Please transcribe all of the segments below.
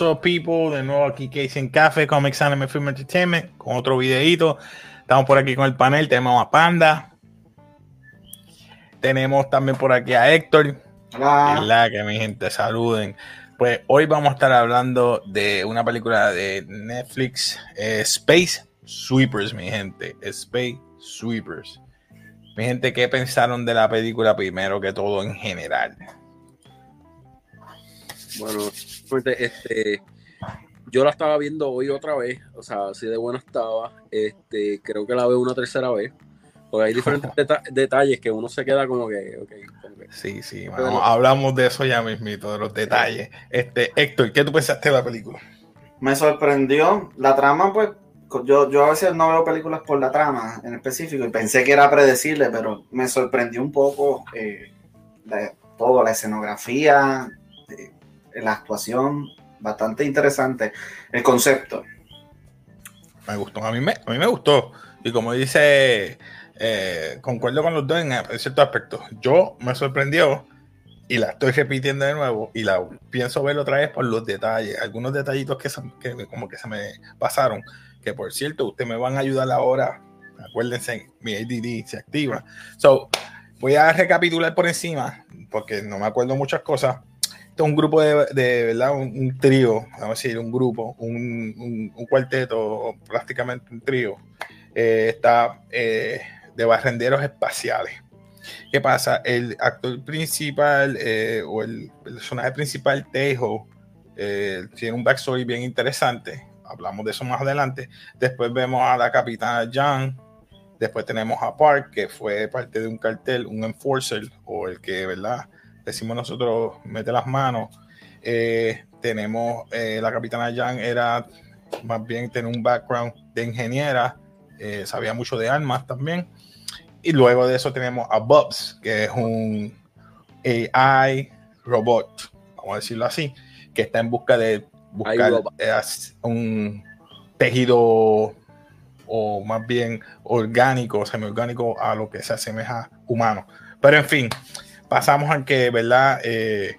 What's up, people? De nuevo aquí Casey en Café, Comics Anime Film Entertainment, con otro videito. Estamos por aquí con el panel, tenemos a Panda. Tenemos también por aquí a Héctor. Hola. que mi gente saluden. Pues hoy vamos a estar hablando de una película de Netflix, eh, Space Sweepers, mi gente. Space Sweepers. Mi gente, ¿qué pensaron de la película primero que todo en general? Bueno, este, yo la estaba viendo hoy otra vez, o sea, así de buena estaba. Este, creo que la veo una tercera vez. Porque hay diferentes detalles que uno se queda como que, okay, Sí, sí, hablamos de eso ya mismito, de los detalles. Este, Héctor, ¿qué tú pensaste de la película? Me sorprendió. La trama, pues, yo, yo a veces no veo películas por la trama en específico y pensé que era predecible, pero me sorprendió un poco eh, todo, la escenografía, la actuación, bastante interesante. El concepto. Me gustó, a mí me, a mí me gustó. Y como dice, eh, concuerdo con los dos en, ciertos aspectos. Yo me sorprendió y la estoy repitiendo de nuevo y la pienso ver otra vez por los detalles, algunos detallitos que, que como que se me pasaron, que por cierto, ustedes me van a ayudar ahora, acuérdense, mi ADD se activa. So, voy a recapitular por encima, porque no me acuerdo muchas cosas, un grupo de, ¿verdad? Un, trío, vamos a decir, un grupo, un, cuarteto, prácticamente un trío, eh, está eh, de barrenderos espaciales. ¿Qué pasa? El actor principal eh, o el personaje principal, Tejo, tiene un backstory bien interesante. Hablamos de eso más adelante. Después vemos a la capitana Jan. Después tenemos a Park, que fue parte de un cartel, un enforcer, o el que, ¿verdad? Decimos nosotros, mete las manos. Eh, tenemos eh, la capitana Jan era más bien tener un background de ingeniera, eh, sabía mucho de armas también. Y luego de eso tenemos a Bubs, que es un AI robot, vamos a decirlo así, que está en busca de buscar un tejido o más bien orgánico, semiorgánico a lo que se asemeja humano. Pero en fin, pasamos a que, ¿verdad? Eh,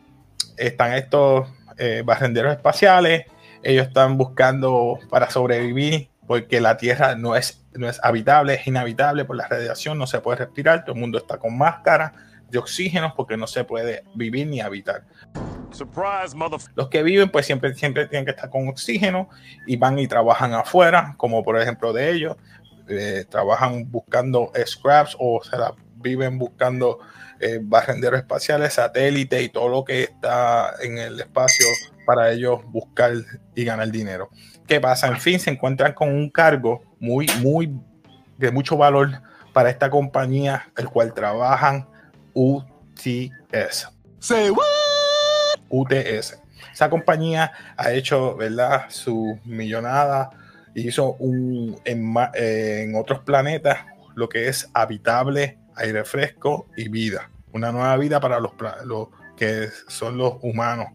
están estos eh, barrenderos espaciales, ellos están buscando para sobrevivir porque la Tierra no es, no es habitable, es inhabitable por la radiación, no se puede respirar, todo el mundo está con máscara de oxígeno porque no se puede vivir ni habitar. Los que viven pues siempre, siempre tienen que estar con oxígeno y van y trabajan afuera, como por ejemplo de ellos, eh, trabajan buscando scraps o se la viven buscando eh, barrenderos espaciales, satélites y todo lo que está en el espacio para ellos buscar y ganar dinero. ¿Qué pasa? En fin, se encuentran con un cargo muy, muy de mucho valor para esta compañía, el cual trabajan UTS. Say UTS. Esa compañía ha hecho, ¿verdad? Su millonada, hizo un, en, en otros planetas lo que es habitable aire fresco y vida. Una nueva vida para los, que son los humanos.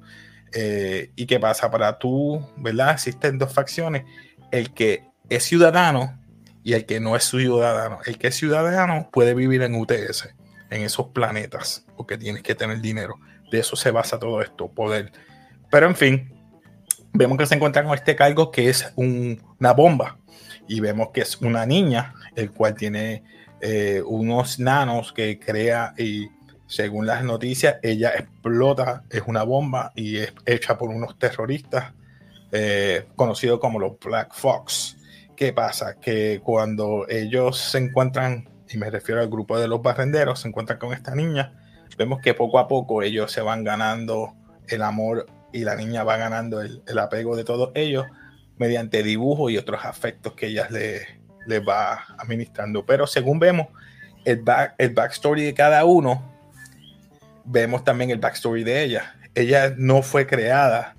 Eh, ¿Y qué pasa? Para tú, ¿verdad? Existen dos facciones. El que es ciudadano y el que no es ciudadano. El que es ciudadano puede vivir en UTS, en esos planetas, porque tienes que tener dinero. De eso se basa todo esto, poder. Pero en fin, vemos que se encuentra con este cargo que es una bomba. Y vemos que es una niña, el cual tiene eh, unos nanos que crea y según las noticias ella explota, es una bomba y es hecha por unos terroristas eh, conocidos como los Black Fox. ¿Qué pasa? Que cuando ellos se encuentran, y me refiero al grupo de los barrenderos, se encuentran con esta niña, vemos que poco a poco ellos se van ganando el amor y la niña va ganando el, el apego de todos ellos mediante dibujos y otros afectos que ellas le, les va administrando. Pero según vemos el, back, el backstory de cada uno, vemos también el backstory de ella. Ella no fue creada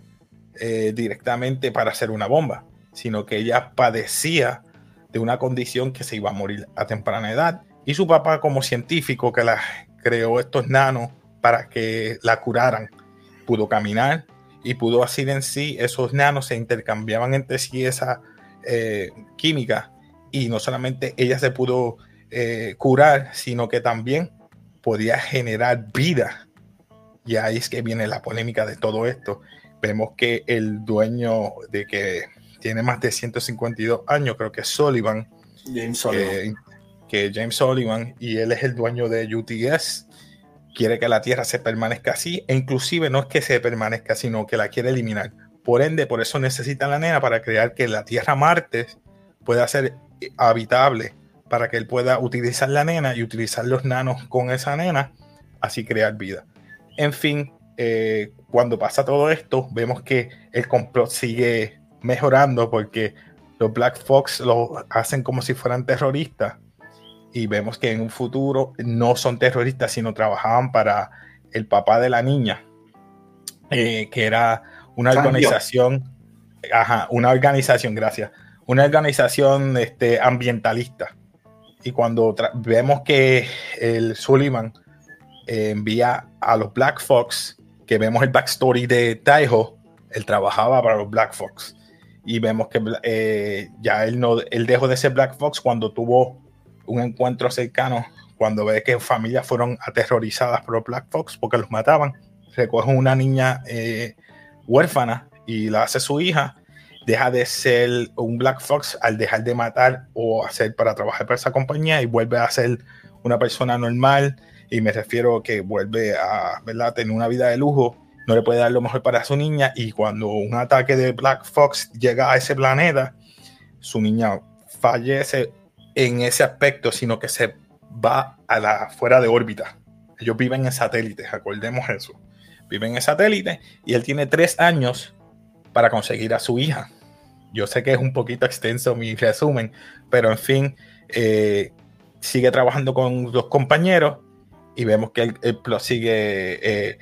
eh, directamente para ser una bomba, sino que ella padecía de una condición que se iba a morir a temprana edad. Y su papá, como científico que la creó estos nanos para que la curaran, pudo caminar y pudo así en sí, esos nanos se intercambiaban entre sí esa eh, química y no solamente ella se pudo eh, curar, sino que también podía generar vida. Y ahí es que viene la polémica de todo esto. Vemos que el dueño de que tiene más de 152 años, creo que es Sullivan, James Sullivan. Que, que James Sullivan, y él es el dueño de UTS, quiere que la Tierra se permanezca así, e inclusive no es que se permanezca, sino que la quiere eliminar. Por ende, por eso necesita la nena para crear que la Tierra Marte pueda ser habitable, para que él pueda utilizar la nena y utilizar los nanos con esa nena, así crear vida. En fin, eh, cuando pasa todo esto, vemos que el complot sigue mejorando porque los Black Fox lo hacen como si fueran terroristas y vemos que en un futuro no son terroristas, sino trabajaban para el papá de la niña, eh, que era una organización, ajá, una organización, gracias, una organización este, ambientalista. Y cuando vemos que el Sullivan eh, envía a los Black Fox, que vemos el backstory de Taiho, él trabajaba para los Black Fox. Y vemos que eh, ya él, no, él dejó de ser Black Fox cuando tuvo un encuentro cercano, cuando ve que familias fueron aterrorizadas por los Black Fox porque los mataban. Recoge una niña eh, huérfana y la hace su hija. Deja de ser un Black Fox al dejar de matar o hacer para trabajar para esa compañía y vuelve a ser una persona normal y me refiero que vuelve a ¿verdad? tener una vida de lujo, no le puede dar lo mejor para su niña y cuando un ataque de Black Fox llega a ese planeta, su niña fallece en ese aspecto, sino que se va a la fuera de órbita. Ellos viven en satélites, acordemos eso. Viven en satélite y él tiene tres años para conseguir a su hija. Yo sé que es un poquito extenso mi resumen, pero en fin, eh, sigue trabajando con los compañeros y vemos que el, plot sigue eh,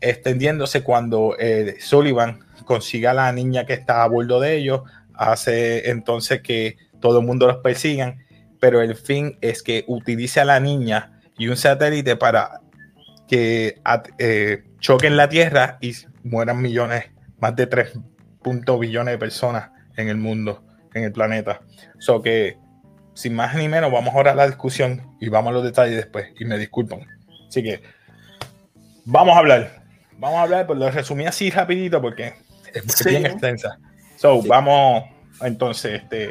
extendiéndose cuando eh, Sullivan consiga a la niña que está a bordo de ellos, hace entonces que todo el mundo los persigan, pero el fin es que utilice a la niña y un satélite para que eh, choquen la Tierra y mueran millones, más de 3 billones de personas en el mundo, en el planeta. So que, sin más ni menos, vamos ahora a la discusión y vamos a los detalles después. Y me disculpan. Así que vamos a hablar. Vamos a hablar, pues lo resumí así rapidito porque es bien extensa. So, vamos entonces, este,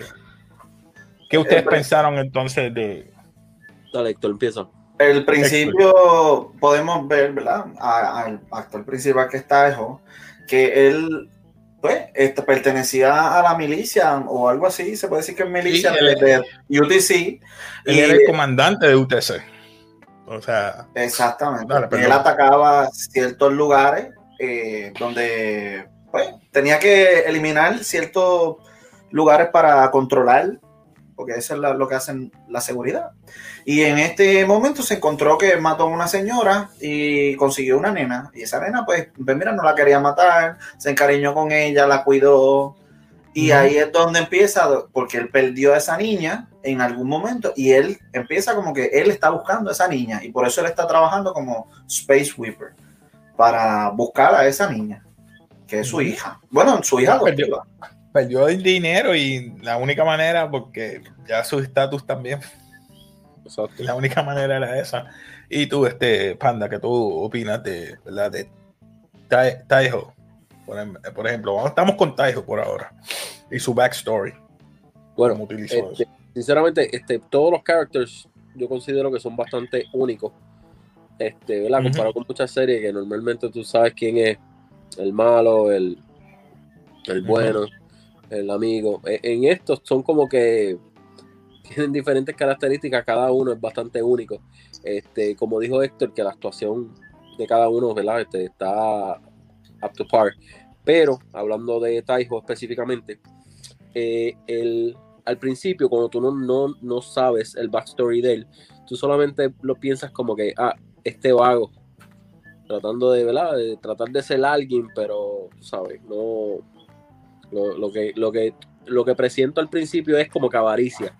¿qué ustedes pensaron entonces de... Dale, Héctor, empieza. El principio podemos ver, ¿verdad? Al actor principal que está Ejo, que él pues este, pertenecía a la milicia o algo así, se puede decir que es milicia Sí, de, de UTC. Él y- era el comandante de UTC. O sea, Exactamente. Dale, él atacaba ciertos lugares eh, donde pues, tenía que eliminar ciertos lugares para controlar, porque eso es la- lo que hacen la seguridad. Y en este momento se encontró que mató a una señora y consiguió una nena. Y esa nena, pues, pues mira, no la quería matar, se encariñó con ella, la cuidó. Y Ujú. ahí es donde empieza, porque él perdió a esa niña en algún momento y él empieza como que él está buscando a esa niña y por eso él está trabajando como Space Weeper para buscar a esa niña, que es su hija. Bueno, su hija Perdió. Perdió el dinero y la única manera, porque ya su estatus también, Exacto. la única manera era esa. Y tú, este Panda, que tú opinas de, ¿verdad? de Tai- Taiho? Por, em- por ejemplo, estamos con Taiho por ahora y su backstory. Bueno, este, sinceramente, este, todos los characters yo considero que son bastante únicos. Este, ¿verdad? Comparado con muchas series que normalmente tú sabes quién es el malo, el, el bueno, el amigo. E- En estos son como que tienen diferentes características, cada uno es bastante único. Este, como dijo Héctor, que la actuación de cada uno, ¿verdad? Este, está up to par. Pero, hablando de Taiho específicamente, eh, el, al principio, cuando tú no, no, no sabes el backstory de él, tú solamente lo piensas como que, ah, este vago, tratando de, ¿verdad? De tratar de ser alguien, pero, ¿sabes? No, lo, lo que, lo, que, lo que presiento al principio es como que avaricia,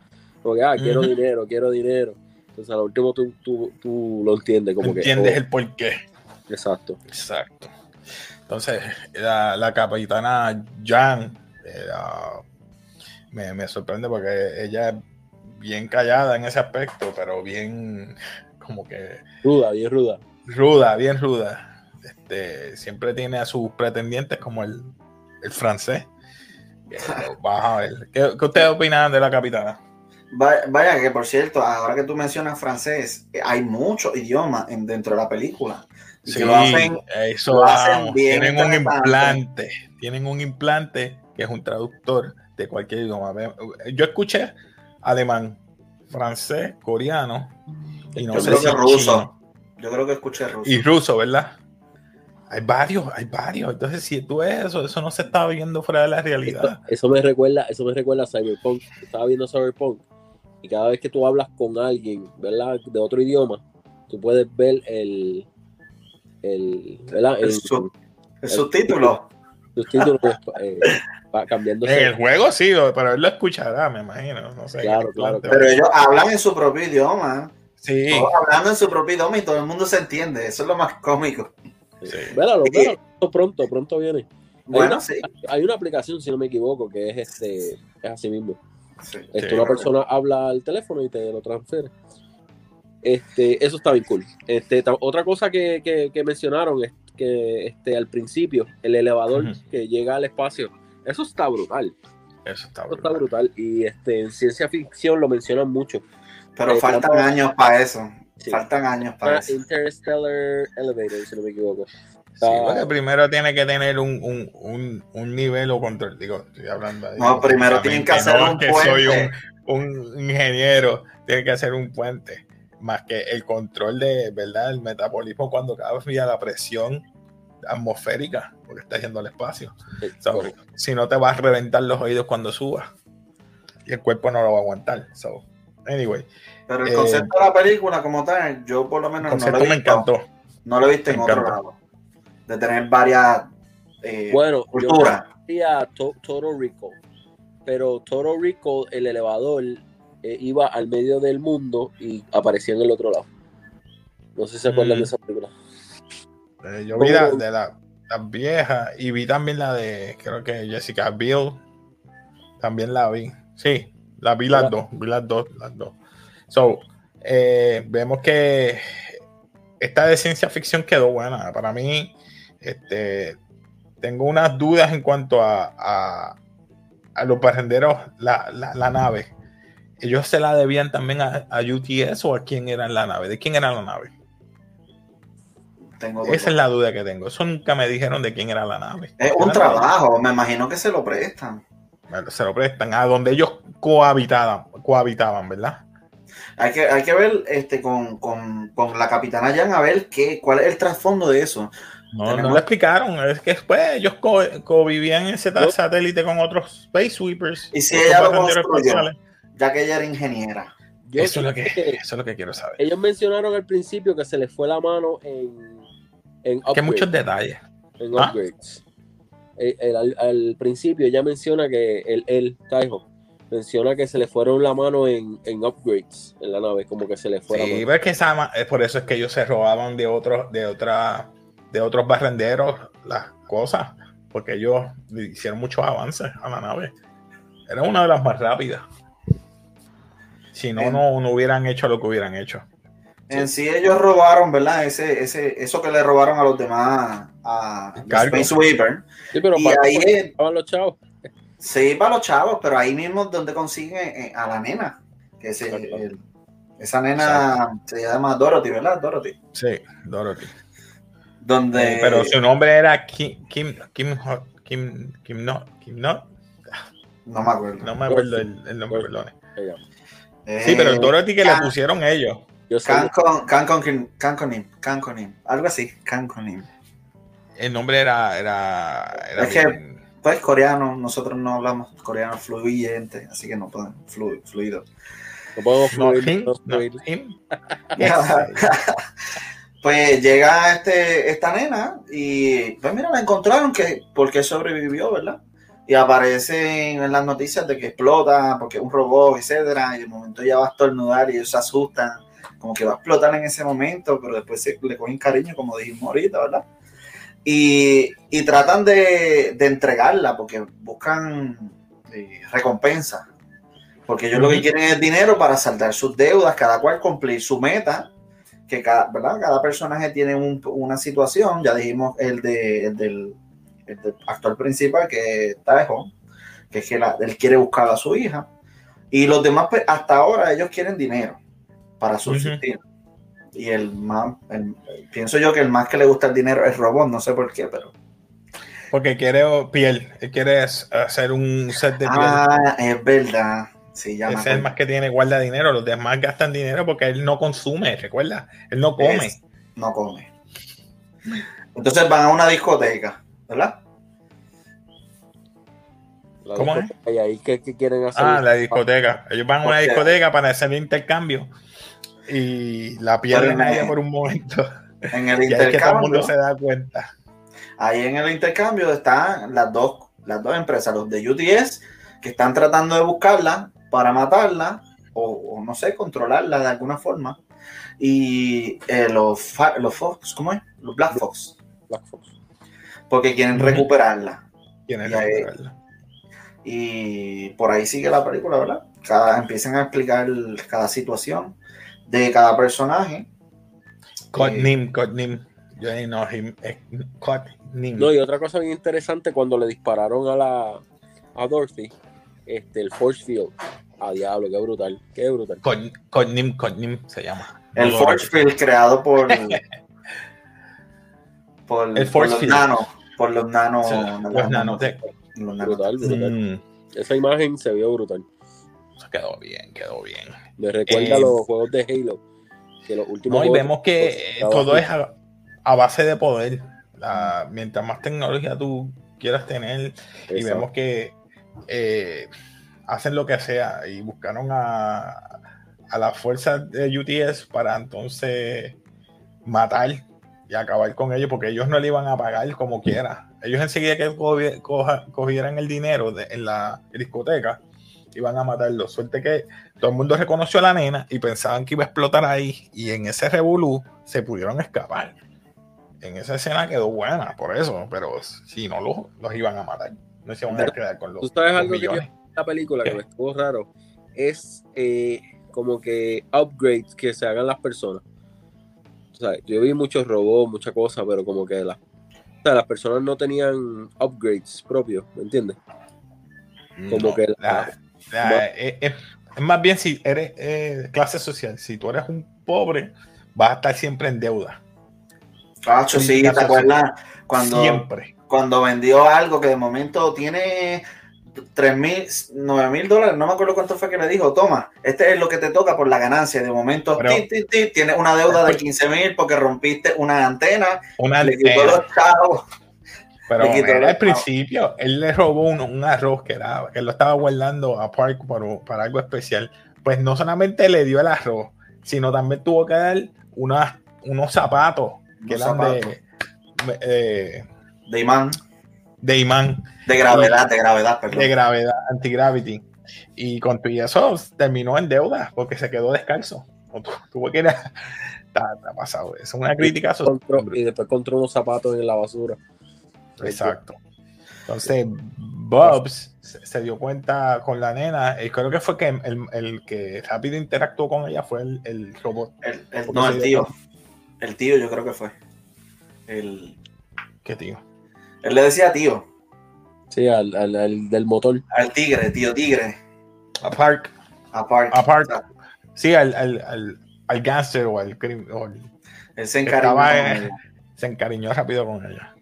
porque, ah, quiero dinero, quiero dinero. Entonces, al último tú, tú, tú lo entiendes como Entiendes que... el porqué. oh, exacto. Exacto. Entonces, la, la capitana Jan era- me, me sorprende porque ella es bien callada en ese aspecto, pero bien como que Ruda, bien ruda. ruda, bien ruda. Este, siempre tiene a sus pretendientes como el, el francés. Que Vamos a ver. ¿Qué, qué ustedes opinan de la capitana? Vaya, que por cierto, ahora que tú mencionas francés, hay muchos idiomas en- dentro de la película. Y que Sí, lo hacen, eso lo hacen bien Tienen un implante. Tienen un implante que es un traductor de cualquier idioma. Yo escuché alemán, francés, coreano y no yo sé creo si que ruso. chino. Yo creo que escuché ruso. y ruso, ¿verdad? Hay varios, hay varios. Entonces, si tú ves eso, eso no se está viendo fuera de la realidad. eso me recuerda, eso me recuerda a Cyberpunk. Estaba viendo Cyberpunk y cada vez que tú hablas con alguien, ¿verdad? De otro idioma, tú puedes ver el, el, ¿verdad? El El, el subtítulo. los títulos eh, va cambiando. En el juego sí, pero él lo escuchará, me imagino. No sé. Claro, claro. Pero ellos hablan en su propio idioma. Sí, Todos hablando en su propio idioma y todo el mundo se entiende. Eso es lo más cómico. Sí. Véralo, véralo, pronto, pronto viene. Bueno, una- sí. Hay una aplicación, si no me equivoco, que es este, es así mismo. sí. Este, Sí. una persona habla al teléfono y te lo transfiere. Este, eso está bien cool. Este, otra cosa que, que- que mencionaron es que este, al principio, el elevador que llega al espacio, eso está brutal. Eso está Eso está brutal. brutal. Y este, en ciencia ficción lo mencionan mucho. Pero Eh, faltan años para eso. Sí. Faltan años para Ah, eso. Interstellar Elevator, si no me equivoco. Sí, porque primero tiene que tener un, un, un, un nivel o control. Digo, estoy hablando ahí No, primero tienen que hacer no un que soy puente. un, un ingeniero, tiene que hacer un puente. Más que el control de, ¿verdad? El metabolismo cuando cambia la presión atmosférica, porque está yendo al espacio. Sí, So, si no te vas a reventar los oídos cuando subas. Y el cuerpo no lo va a aguantar. So, anyway, Pero el eh, concepto de la película como tal, yo por lo el menos no lo he me visto. encantó. No lo he visto en Me otro lado. De tener varias eh, Bueno, yo culturas. decía To- Total Rico, pero Total Rico, el elevador, eh, iba al medio del mundo y aparecía en el otro lado. No sé si se acuerdan Mm. de esa película. Eh, yo vi la, de la, las viejas y vi también la de, creo que Jessica Biel. También la vi. Sí, la vi las dos. Vi las dos, las dos. So, eh, vemos que esta de ciencia ficción quedó buena. Para mí, este, tengo unas dudas en cuanto a, a, a los barrenderos, la, la, la nave. Ellos se la debían también a, a UTS o a quién era la nave. ¿De quién era la nave? Tengo Esa es la duda que tengo. Eso nunca me dijeron de quién era la nave. Es un trabajo, me imagino que se lo prestan. Bueno, se lo prestan a donde ellos cohabitaban, cohabitaban ¿verdad? Hay que, hay que ver este, con, con, con la capitana Jan a ver qué, cuál es el trasfondo de eso. No, Tenemos- no lo explicaron. Es que después ellos co- convivían en ese No. satélite con otros Space Sweepers. Y si ella lo construyó. Ya que ella era ingeniera. Yo Eso es, lo que, eso es lo que quiero saber. ellos mencionaron al principio que se les fue la mano en, en Que muchos detalles. en ¿Ah? upgrades. Eh, el- al, principio ella menciona que el, el Taiho menciona que se le fueron la mano en, en upgrades en la nave, como que se le fue la Sí, que esa por eso es que ellos se robaban de otros, de otra, de otros barrenderos las cosas, porque ellos hicieron muchos avances a la nave. Era una de las más rápidas. Si no, no, no hubieran hecho lo que hubieran hecho. En sí ellos robaron, ¿verdad? Ese, ese, eso que le robaron a los demás, a. Space Weaver. Sí, pero Y para ahí es- estaban los chavos. Sí, para los chavos, pero ahí mismo es donde consiguen eh, a la nena. Que el- esa nena se llama Dorothy, ¿verdad? Dorothy. Sí, Dorothy. Donde. Eh, pero su nombre era Kim, Kim, Kim, Kim, Kim, no, Kim, no, No me acuerdo. no me acuerdo el, el nombre. Ella. Sí, pero el Eh, Dorothy que le pusieron ellos. Yo Cancon, Canconim, Canconim, Canconim, algo así, Canconim. El nombre era, era, era Es que- Pues coreano, nosotros no hablamos coreano fluyente, así que no podemos, flu- fluido. no podemos no, fluir, him, no no, fluir. him. Pues llega este, esta nena y pues mira, la encontraron que porque sobrevivió, ¿verdad? Y aparecen en las noticias de que explota porque es un robot, etcétera, y de momento ella va a estornudar y ellos se asustan, como que va a explotar en ese momento, pero después se, le cogen cariño, como dijimos ahorita, ¿verdad? Y, y tratan de, de entregarla porque buscan eh, recompensa. Porque ellos lo que quieren es dinero para saldar sus deudas, cada cual cumplir su meta, que cada, ¿verdad? cada personaje tiene un- una situación, ya dijimos el, de, el del, el del actor principal que está Taeho, que es que la- él quiere buscar a su hija, y los demás pues, hasta ahora ellos quieren dinero para subsistir. Y el más, el- pienso yo que el más que le gusta el dinero es Robot, no sé por qué, pero... Porque quiere piel, quiere hacer un set de piel. Ah, es verdad. Sí, ya Ese es el más que tiene guarda dinero, los demás gastan dinero porque él no consume, recuerda, él no come. Es- no come. Entonces van a una discoteca, ¿verdad? La ¿Cómo es? Y ahí, ¿qué, qué quieren hacer? Ah, la discoteca. Ellos van a una discoteca para hacer intercambio y la pierden ahí por un momento. En el Y ahí es que todo el mundo intercambio, se da cuenta. ahí en el intercambio están las dos, las dos empresas, los de UTS, que están tratando de buscarla para matarla o, o no sé, controlarla de alguna forma. Y eh, los, los Fox, ¿cómo es? Los Black Fox, Black Fox. porque quieren recuperarla. Que recuperarlo. Y por ahí sigue la película, ¿verdad? Cada, empiezan a explicar cada situación de cada personaje. Codename, Codename. Yo ahí no, him, eh, Codename. No, y otra cosa bien interesante, cuando le dispararon a la a Dorothy, este, el Force Field. A diablo, qué brutal, qué brutal. Cod- Codename, Codename se llama. El No, Force Field creado por, por, El por Force los Field. nanos. Por los nanos. Sí, los los Brutal, brutal. Mm, Esa imagen se vio brutal. eso quedó bien, quedó bien. Me recuerda Eh, los juegos de Halo. Que los últimos No, y vemos que Estaba todo es a, a base de poder. La- mientras más tecnología tú quieras tener, y vemos que eh, hacen lo que sea y buscaron a, a las fuerzas de UTS para entonces matar y acabar con ellos porque ellos no le iban a pagar como quiera. Ellos enseguida que cogieran el dinero de- en la discoteca iban a matarlo. Suerte que todo el mundo reconoció a la nena y pensaban que iba a explotar ahí y en ese revolú se pudieron escapar. En esa escena quedó buena por eso, pero si no los, los iban a matar. No se iban a quedar con los, ¿Tú sabes los algo que yo- la película que me estuvo raro es eh, como que upgrades que se hagan las personas. O sea, yo vi muchos robots, muchas cosas, pero como que las, sea, las personas no tenían upgrades propios, ¿me entiendes? como No, que la- la- la- es, más bien si eres eh, clase social, si tú eres un pobre, vas a estar siempre en deuda. Cacho, sí, ¿te acuerdas? Cuando, Siempre. cuando vendió algo que de momento tiene 3 mil, 9 mil dólares, no me acuerdo cuánto fue que le dijo, toma, este es lo que te toca por la ganancia. De momento, Pero- ti, ti, ti, tienes una deuda de 15 mil porque rompiste una antena, Una le quitó los chavos. Pero le quitó él los al principio, él le robó un, un arroz que, era, que él lo estaba guardando a Park para, para algo especial. Pues no solamente le dio el arroz, sino también tuvo que dar unas, unos zapatos que Unos eran zapatos. de, eh, De imán, de imán, de gravedad, de gravedad, perdón. de gravedad, anti-gravity. Y con todo eso terminó en deuda porque se quedó descalzo. O tu- Tuvo que ir a... Está, está pasado. Es una crítica social. Encontró- y después encontró unos zapatos en la basura. Exacto. Entonces, Bobs se, se dio cuenta con la nena. Y creo que fue que el, el que rápido interactuó con ella fue el, el robot. El- el- Porque no, el dio tío. El tío yo creo que fue. El, ¿Qué tío? Él le decía tío, Sí, al, al- al del motor. al tigre, tío tigre, A Park. A Park. Sí, al, al, al, al gangster o al crimen. Él se Estaba, encariñó. eh, se encariñó rápido con ella.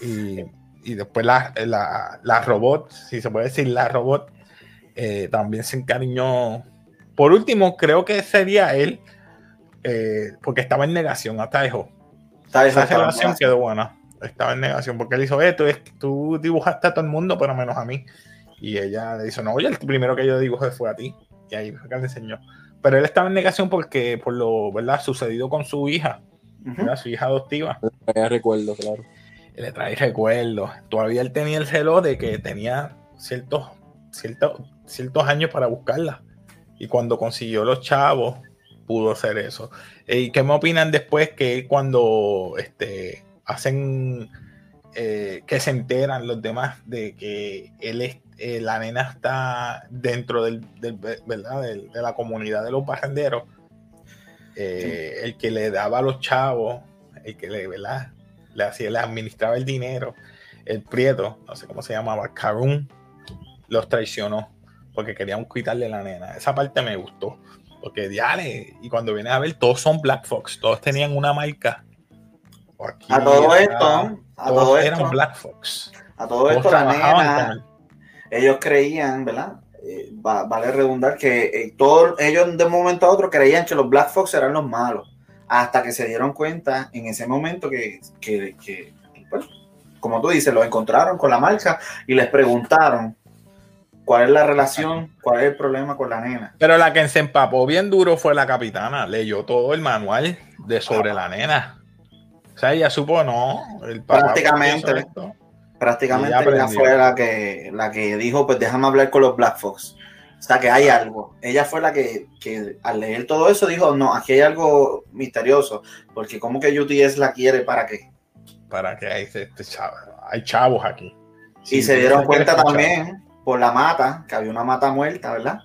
Y, y después la, la, la robot, si se puede decir la robot, eh, también se encariñó. Por último, creo que sería él, eh, porque estaba en negación hasta dejó. Está Esa relación quedó buena. Estaba en negación porque él hizo esto, es, tú dibujaste a todo el mundo, pero menos a mí. Y ella le dijo, no, oye, el primero que yo dibujé fue a ti. Y ahí fue que le enseñó. Pero él estaba en negación porque, por lo, ¿verdad? Sucedido con su hija. ¿verdad? su hija adoptiva. Ya recuerdo, claro. le trae recuerdos. Todavía él tenía el reloj de que tenía ciertos, ciertos, ciertos años para buscarla. Y cuando consiguió los chavos, pudo hacer eso. ¿Y qué me opinan después que cuando este, hacen, eh, que se enteran los demás de que él es, eh, la nena está dentro del, del- ¿verdad? de la comunidad de los barrenderos, eh, el que le daba a los chavos, el que le, ¿verdad? le hacía, le administraba el dinero, el prieto, no sé cómo se llamaba, Karun, los traicionó porque querían quitarle la nena. Esa parte me gustó. Porque diale, y cuando vienes a ver, todos son Black Fox, todos tenían una marca. Aquí, A todo esto, a todo eran esto, Black Fox. a todo Todos esto la nena, ellos creían, ¿verdad? Eh, va- vale redundar que eh, todos ellos de un momento a otro creían que los Black Fox eran los malos, hasta que se dieron cuenta en ese momento que, que- que, pues, como tú dices, los encontraron con la marca y les preguntaron cuál es la relación, cuál es el problema con la nena. Pero la que se empapó bien duro fue la capitana. Leyó todo el manual de sobre la nena. O sea, ella supo, no. El Prácticamente. Prácticamente Y ella fue la que, la que dijo, pues déjame hablar con los Black Fox. O sea, que hay algo. Ella fue la que, que al leer todo eso dijo, no, aquí hay algo misterioso, porque como que UTS la quiere para qué. Para que hay, este chavo- hay chavos aquí. Y Sí, se dieron cuenta también por la mata, que había una mata muerta, ¿verdad?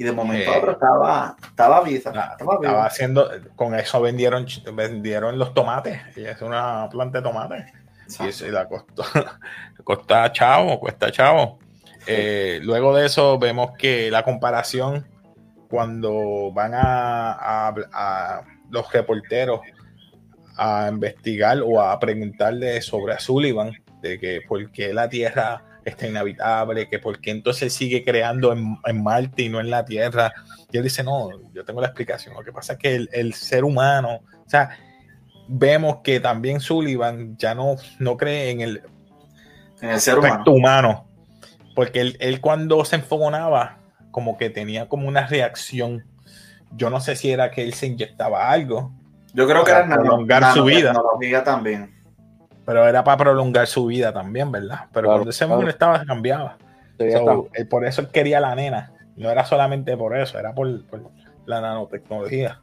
Y de momento a Eh. otro estaba, estaba viva. Ah, Estaba haciendo, con eso vendieron, vendieron los tomates. Y es una planta de tomates. Y eso y la costó, cuesta chavo, cuesta chavo. Eh, luego de eso vemos que la comparación cuando van a, a- a los reporteros a investigar o a preguntarle sobre a Sullivan de que por qué la Tierra está inhabitable, que por qué entonces sigue creando en, en Marte y no en la Tierra. Y él dice, no, yo tengo la explicación. Lo que pasa es que el, el ser humano, o sea, vemos que también Sullivan ya no, no cree en el En el ser humano. humano, porque él, él cuando se enfogonaba, como que tenía como una reacción. Yo no sé si era que él se inyectaba algo, Yo creo que era nano- prolongar su vida. también. Pero era para prolongar su vida también, ¿verdad? Pero Claro, cuando ese claro. molestaba, cambiaba. Sí, So, está. eh, por eso él quería la nena. No era solamente por eso, era por, por la nanotecnología.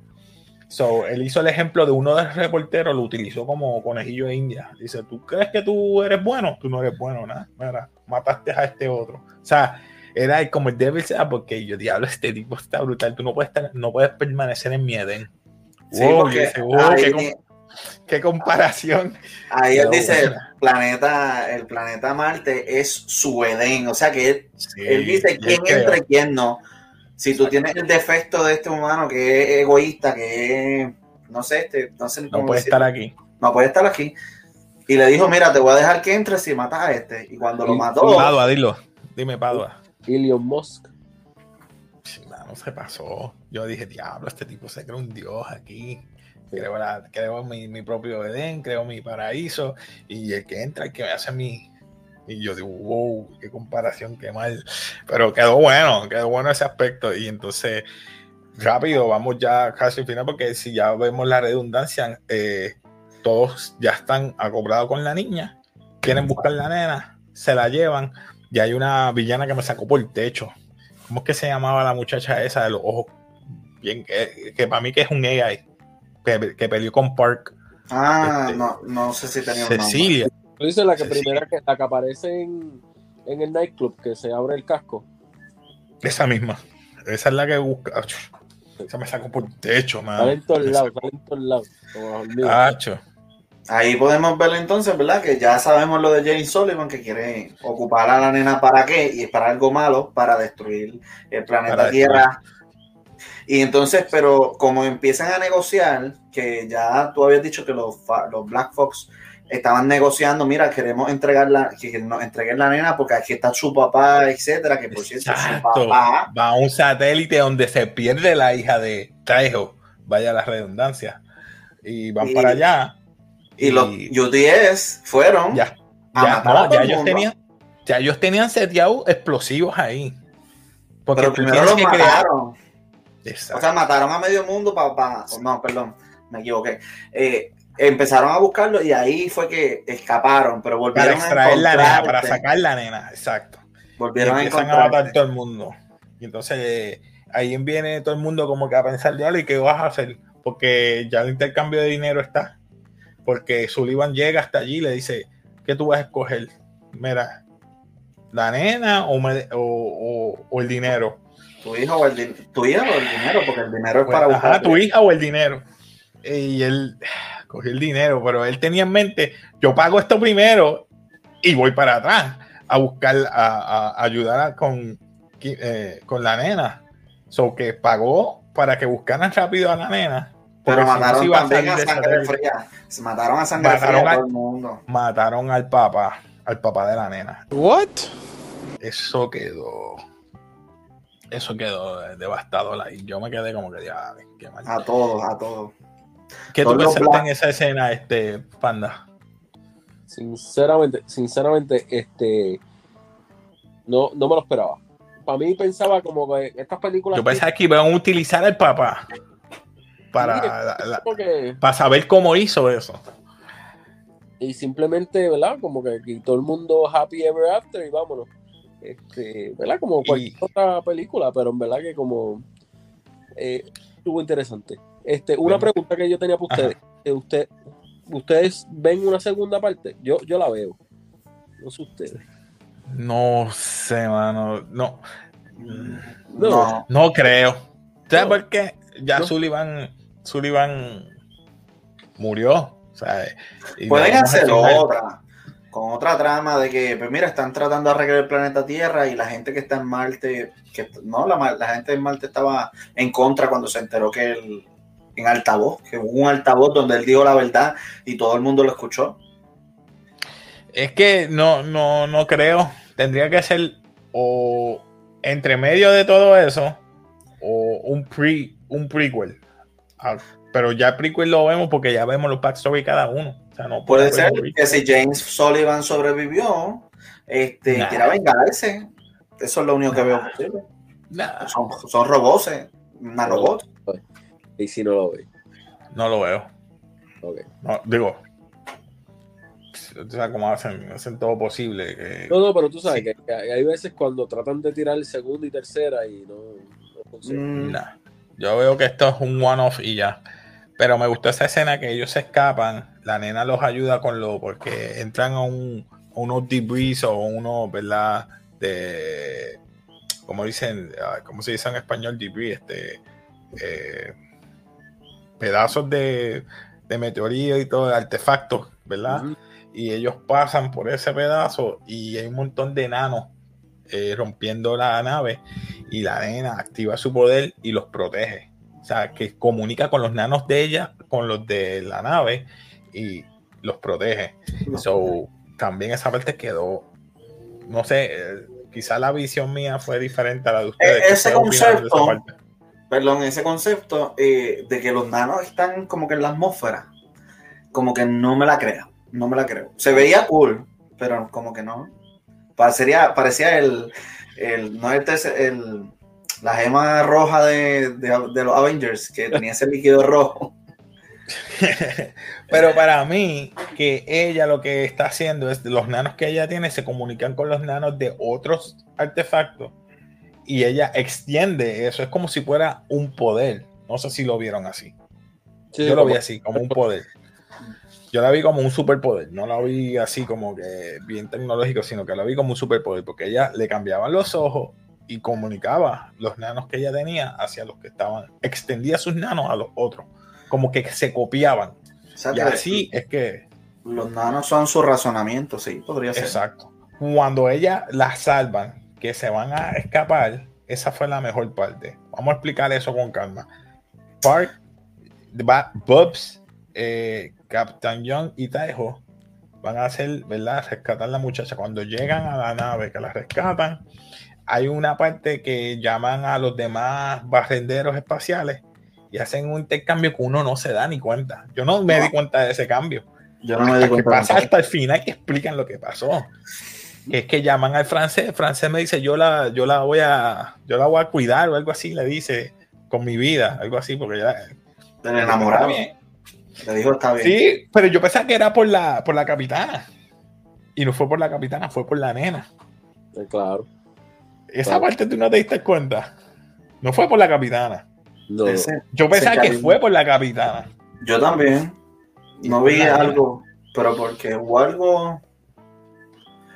So, él hizo el ejemplo de uno de los reporteros, lo utilizó como conejillo de India. Dice, ¿tú crees que tú eres bueno? Tú no eres bueno, nada. Mira, mataste a este otro. O sea, era como el Devil sea porque yo, diablo, este tipo está brutal. Tú no puedes, estar- no puedes permanecer en mi Edén. Sí, Wow, porque wow, ahí- qué, com- qué comparación. Ahí él dice, el planeta, el planeta Marte es su Edén. O sea que él, Sí, él dice quién entra y quién no. Si tú tienes el defecto de este humano que es egoísta, que es, no sé, este, no sé No puede estar aquí. no puede estar aquí. Y le dijo, mira, te voy a dejar que entres si matas a este. Y cuando lo mató, Padua, dilo. Dime, Padua. Elon Musk. Sí, mano, se pasó. Yo dije, diablo, este tipo se cree un dios aquí. Creo, mi, mi propio Edén, creo mi paraíso. Y el que entra, el que me hace mi. Y yo digo, wow, qué comparación, qué mal. Pero quedó bueno, quedó bueno ese aspecto. Y entonces, rápido, vamos ya casi al final, porque si ya vemos la redundancia, eh, todos ya están acoplados con la niña, quieren buscar la nena, se la llevan. Y hay una villana que me sacó por el techo. ¿Cómo es que se llamaba la muchacha esa de los ojos? Bien, que, que para mí que es un AI, que, que peleó con Park. ah, este, no, no sé si tenía un nombre. Cecilia. Tú dices la que primera que, la que aparece en, en el nightclub, que se abre el casco. Esa misma. Esa es la que busca. Ach, Esa me sacó por el techo, man. Sale en todos lados, en todos lados. Acho. Ahí podemos ver entonces, ¿verdad? Que ya sabemos lo de James Sullivan, que quiere ocupar a la nena para qué, y es para algo malo, para destruir el planeta Para Tierra. Y entonces, pero como empiezan a negociar, que ya tú habías dicho que los, los Black Fox estaban negociando, mira, queremos entregarla, que nos entreguen la nena porque aquí está su papá, etcétera, que por cierto, su papá, Va a un satélite donde se pierde la hija de Trejo. Vaya la redundancia. Y van Y- para allá. y los UTS fueron Ya, a ya, matar a no, todo ya el ellos tenían, ya ellos tenían seteados explosivos ahí. Porque pero primero los que crear- mataron. Exacto. O sea, mataron a medio mundo para... no, perdón, me equivoqué. Eh, empezaron a buscarlo y ahí fue que escaparon, pero para volvieron a extraer la nena, para sacar la nena, exacto. Y Volvieron a empiezan a matar encontrarse. todo el mundo. Y entonces eh, ahí viene todo el mundo como que a pensar, ¿y qué vas a hacer? Porque ya el intercambio de dinero está. Porque Sullivan llega hasta allí y le dice, ¿qué tú vas a escoger? Mira, la nena o, me- o, o- o el dinero. Tu hijo o el, din- tu hija o el dinero, porque el dinero es Pues, para ajá, buscar. tu hija o el dinero. Y él cogió el dinero, pero él tenía en mente, yo pago esto primero y voy para atrás a buscar, a, a ayudar a- con, eh, con la nena. So que pagó para que buscaran rápido a la nena. Pero porque si no mataron a sangre fría. Se mataron a sangre Mataron fría a a- todo el mundo. Mataron al papá, al papá de la nena. What? Eso quedó. Eso quedó devastador ahí. Yo me quedé como que, ya, qué mal. A todos, a todos. ¿Qué tú pensaste en esa escena, este panda? Sinceramente, sinceramente, este no, no me lo esperaba. Para mí pensaba como que estas películas Yo pensaba que iban a utilizar al papá para, Sí, la- la- como que- para saber cómo hizo eso. y simplemente, ¿verdad? Como que aquí todo el mundo happy ever after y vámonos. Este, ¿verdad? Como cualquier Y- otra película, pero en verdad que como eh, estuvo interesante. Este, una Bueno. pregunta que yo tenía para ustedes. Eh, usted, ¿Ustedes ven una segunda parte? Yo, yo la veo. No sé ustedes. No sé, mano. No, No. No. no creo. ¿Sabes No. por qué? Ya No. Sullivan, Sullivan murió. ¿sabes? Y Pueden hacer otra, con otra trama de que, pues mira, están tratando de arreglar el planeta Tierra y la gente que está en Marte, que no, la, gente en Marte estaba en contra cuando se enteró que el, en altavoz, que hubo un altavoz donde él dijo la verdad y todo el mundo lo escuchó. Es que no, no, no creo. Tendría que ser o entre medio de todo eso o un pre, un prequel. Ah, pero ya el prequel lo vemos porque ya vemos los backstory cada uno. O sea, no Puede ser que si James Sullivan sobrevivió, este, Nah. quiera vengarse. Eso es lo único que veo posible. Nah, Son, son robots, eh, nanobots. Y si no lo ve. no lo veo. Ok. No, digo, o sea, como hacen, hacen todo posible. que- No, no, pero tú sabes Sí. que, que hay veces cuando tratan de tirar segunda y tercera y no, no funciona. Mm, Nah. Yo veo que esto es un one-off y ya. Pero me gustó esa escena que ellos se escapan, la nena los ayuda con lo, porque entran a, un, a unos debris o unos, ¿verdad? De, como dicen, ¿cómo se dice en español debris? Este, eh, pedazos de, de meteorito y todo, de artefactos, ¿verdad? Y ellos pasan por ese pedazo y hay un montón de enanos eh, rompiendo la nave y la nena activa su poder y los protege. O sea, que comunica con los nanos de ella, con los de la nave y los protege. So, también esa parte quedó, no sé, eh, quizá la visión mía fue diferente a la de ustedes. E- ¿Qué ese ustedes esa concepto- perdón, ese concepto eh, de que los nanos están como que en la atmósfera, como que no me la creo, no me la creo. Se veía cool, pero como que no. Parecería, parecía el, el, no este es el, la gema roja de, de- de los Avengers, que tenía ese líquido rojo. Pero para mí, que ella lo que está haciendo es los nanos que ella tiene se comunican con los nanos de otros artefactos y ella extiende eso. Es como si fuera un poder. No sé si lo vieron así. Sí, Yo lo como- vi así, como un poder. Yo la vi como un superpoder. No la vi así como que bien tecnológico, sino que la vi como un superpoder porque ella le cambiaban los ojos y comunicaba los nanos que ella tenía hacia los que estaban. Extendía sus nanos a los otros. Como que se copiaban. O sea, Y así es que, los nanos son su razonamiento, sí, podría ser. exacto. Cuando ella la salvan, que se van a escapar, esa fue la mejor parte. Vamos a explicar eso con calma. Park, Bubs, eh, Captain Young y Taiho van a hacer, ¿verdad? Rescatar a la muchacha. Cuando llegan a la nave que la rescatan, hay una parte que llaman a los demás barrenderos espaciales y hacen un intercambio que uno no se da ni cuenta. Yo no me No. di cuenta de ese cambio. Yo no me di Hasta que cuenta. pasa hasta el final que explican lo que pasó. Que es que llaman al francés, el francés me dice, yo la, yo la voy a, yo la voy a cuidar o algo así, le dice, con mi vida, algo así, porque ya. Del enamorado. Le dijo, está bien. Sí, pero yo pensaba que era por la, por la capitana. Y no fue por la capitana, fue por la nena. Eh, Claro. Esa Claro. parte tú no te diste cuenta. No fue por la capitana. Ese- Yo pensaba que fue por la capitana. Yo también. No vi algo, pero porque hubo algo.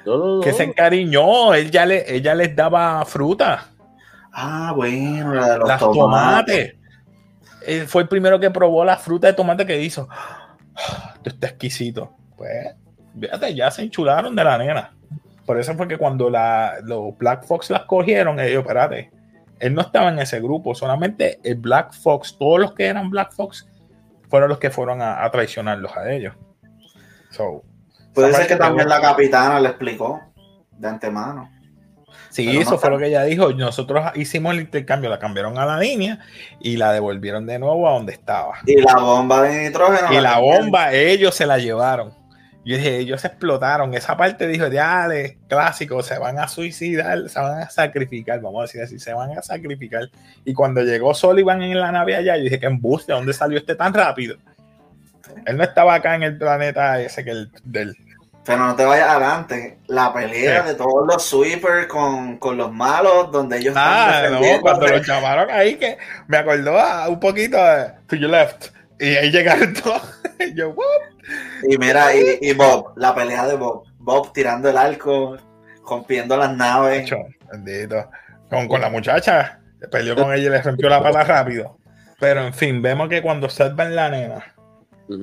No, no, no. que se encariñó, él ya le, ella les daba fruta, Ah, bueno, la de los las tomates. tomates. Él fue el primero que probó la fruta de tomate que hizo. Esto está exquisito. Pues, fíjate, ya se enchularon de la nena. Por eso fue que cuando la, los Black Fox las cogieron, ellos, espérate, él no estaba en ese grupo, solamente el Black Fox, todos los que eran Black Fox fueron los que fueron a, a traicionarlos a ellos. So, Puede ser que también la capitana le explicó de antemano. Sí, Pero eso no fue lo que ella dijo. Nosotros hicimos el intercambio, la cambiaron a la línea y la devolvieron de nuevo a donde estaba. Y la bomba de nitrógeno. Y la bomba, ellos se la llevaron. Yo dije, ellos se explotaron. Esa parte dijo, ya, de clásico, se van a suicidar, se van a sacrificar, vamos a decir así, se van a sacrificar. Y cuando llegó Sullivan en la nave allá, yo dije, ¿qué embuste? ¿Dónde salió este tan rápido? Él no estaba acá en el planeta ese que el del. Pero no te vayas adelante. La pelea de todos los sweepers con, con los malos, donde ellos Ah, están no, cuando lo llamaron ahí, que me acordó a un poquito de To Your Left. Y ahí llegaron todos. Yo, ¿what? Y mira, y, y Bob, la pelea de Bob. Bob tirando el arco, rompiendo las naves. Bendito. Con, con la muchacha, peleó con ella y le rompió la pala rápido. Pero en fin, vemos que cuando salvan la nena,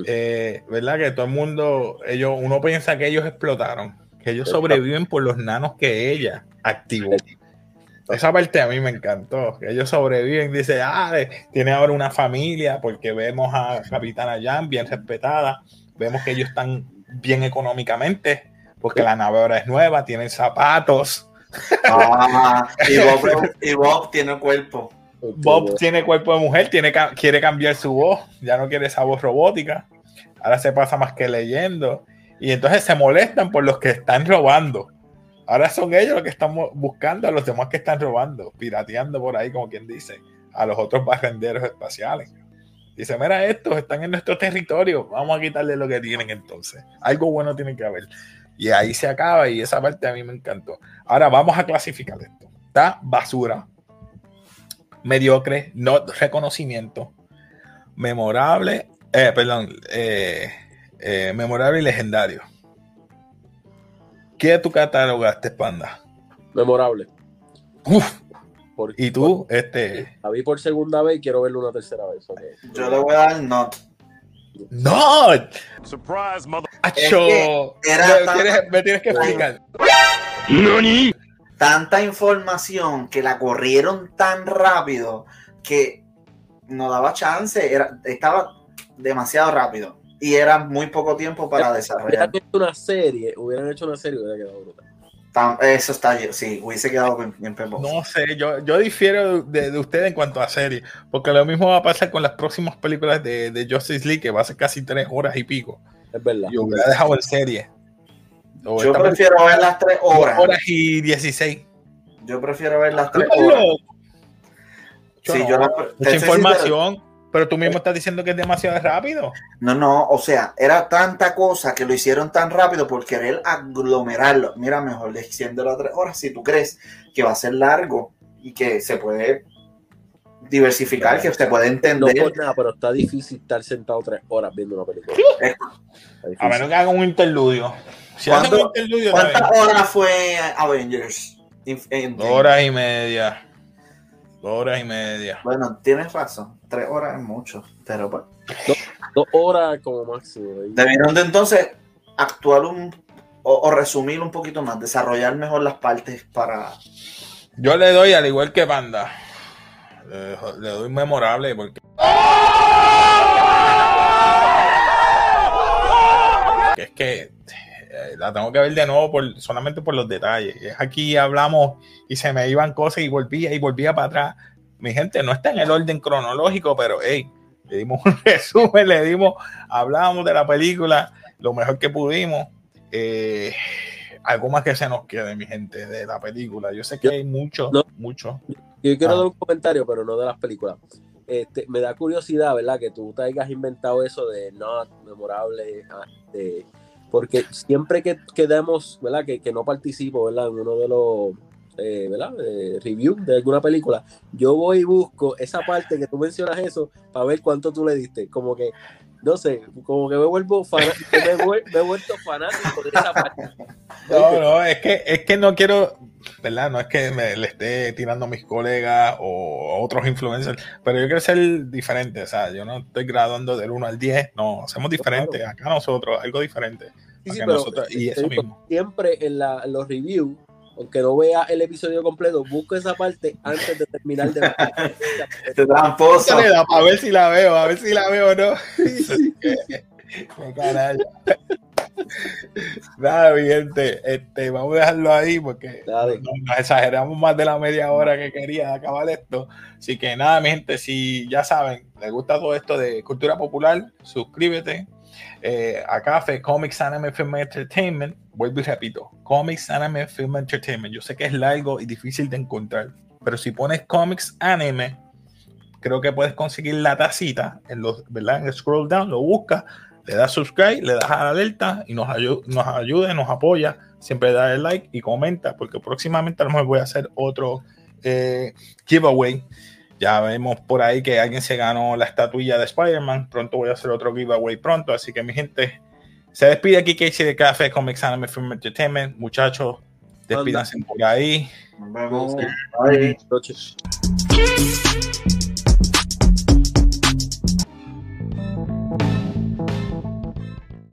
eh, ¿verdad? Que todo el mundo, ellos, uno piensa que ellos explotaron, que ellos sobreviven por los nanos que ella activó. Esa parte a mí me encantó, que ellos sobreviven, dice, ah, eh, tiene ahora una familia, porque vemos a Capitana Jan bien respetada, vemos que ellos están bien económicamente, porque la nave ahora es nueva, tienen zapatos, Ah, y, Bob, y Bob tiene cuerpo. Bob tiene cuerpo de mujer, tiene, quiere cambiar su voz, ya no quiere esa voz robótica. Ahora se pasa más que leyendo. Y entonces se molestan por los que están robando. Ahora son ellos los que están buscando a los demás que están robando, pirateando por ahí, como quien dice, a los otros barrenderos espaciales. Dice, mira, estos están en nuestro territorio, vamos a quitarle lo que tienen entonces. Algo bueno tiene que haber. Y ahí se acaba y esa parte a mí me encantó. Ahora vamos a clasificar esto. Está basura, mediocre, no reconocimiento, memorable, eh, perdón, eh, eh, memorable y legendario. ¿Qué tú catalogaste, Panda? Memorable. Uf, Y tú, este, La vi por segunda vez y quiero verla una tercera vez. Yo le voy a dar no. no, Surprise, mother. Acho, que era me, tan- tienes, me tienes que explicar. Tanta información que la corrieron tan rápido que no daba chance. Era, estaba demasiado rápido. Y era muy poco tiempo para desarrollar. Hubieran hecho una serie, hubieran hecho una serie, hubiera quedado brutal. Eso está, sí, hubiese quedado bien, bien. No sé, yo, yo difiero de, de usted en cuanto a serie, porque lo mismo va a pasar con las próximas películas de, de Justice League, que va a ser casi tres horas y pico. Es verdad. Yo hubiera dejado en serie. O Yo prefiero ver las tres horas. horas y 16. Yo prefiero ver las tres horas. Sí, no, yo la- te Mucha soy sincero. información, pero tú mismo estás diciendo que es demasiado rápido. No, no, o sea, era tanta cosa que lo hicieron tan rápido por querer aglomerarlo. Mira, mejor extiéndelo a tres horas si tú crees que va a ser largo y que se puede diversificar, que se puede No entender. por nada, pero está difícil estar sentado tres horas viendo una película. A menos que hagan un interludio. Si hacen ¿Cuánto- un interludio, está ¿Cuántas horas fue Avengers? Horas y media. Dos horas y media. Bueno, tienes razón, tres horas es mucho, pero pues, Dos horas como máximo. ahí. debieron de entonces actuar un o, o resumir un poquito más, desarrollar mejor las partes para Yo le doy, al igual que Panda, le, le doy memorable porque. que es que eh, la tengo que ver de nuevo por, solamente por los detalles. Es Aquí hablamos y se me iban cosas y volvía y volvía para atrás. Mi gente no está en el orden cronológico, pero hey, le dimos un resumen, le dimos, hablamos de la película lo mejor que pudimos. Eh, algo más que se nos quede, mi gente, de la película. Yo sé que Yo- hay mucho, no. mucho. Yo quiero Ah. dar un comentario, pero no de las películas. Este, me da curiosidad, ¿verdad? Que tú te hayas inventado eso de not memorable, ah, de- porque siempre que, que demos, ¿verdad? Que, que no participo, ¿verdad? En uno de los, eh, ¿verdad? Eh, review de alguna película, yo voy y busco esa parte que tú mencionas eso para ver cuánto tú le diste. Como que no sé, como que me vuelvo fanático, me, he vuelto fanático de esa parte. No, no, es que, es que no quiero, ¿verdad? No es que me le esté tirando a mis colegas o otros influencers, pero yo quiero ser diferente, o sea, yo no estoy graduando del 1 al 10, no, hacemos diferente, acá nosotros, algo diferente. Sí, sí, pero, y eso mismo. Siempre en, la, en los reviews aunque no vea el episodio completo, busco esa parte antes de terminar de tramposo. A ver si la veo, a ver si la veo o no. Qué Nada, gente, este, vamos a dejarlo ahí porque nos exageramos más de la media hora que quería acabar esto. Así que nada, mi gente, si ya saben, les gusta todo esto de cultura popular, suscríbete, eh, a Café Comics Anime Film Entertainment, vuelvo y repito, Comics Anime Film Entertainment. Yo sé que es largo y difícil de encontrar, pero si pones Comics Anime, creo que puedes conseguir la tacita en los, ¿verdad? En el scroll down, lo buscas, le das subscribe, le das a la alerta y nos, ayuda, nos ayuda, nos apoya. Siempre da el like y comenta, porque próximamente a lo mejor voy a hacer otro eh, giveaway ya vemos por ahí que alguien se ganó la estatuilla de Spider-Man. Pronto voy a hacer otro giveaway pronto. Así que mi gente, se despide aquí Casey de Café Comics Anime Film Entertainment. Muchachos, despídanse por ahí. Nos vemos. Bye.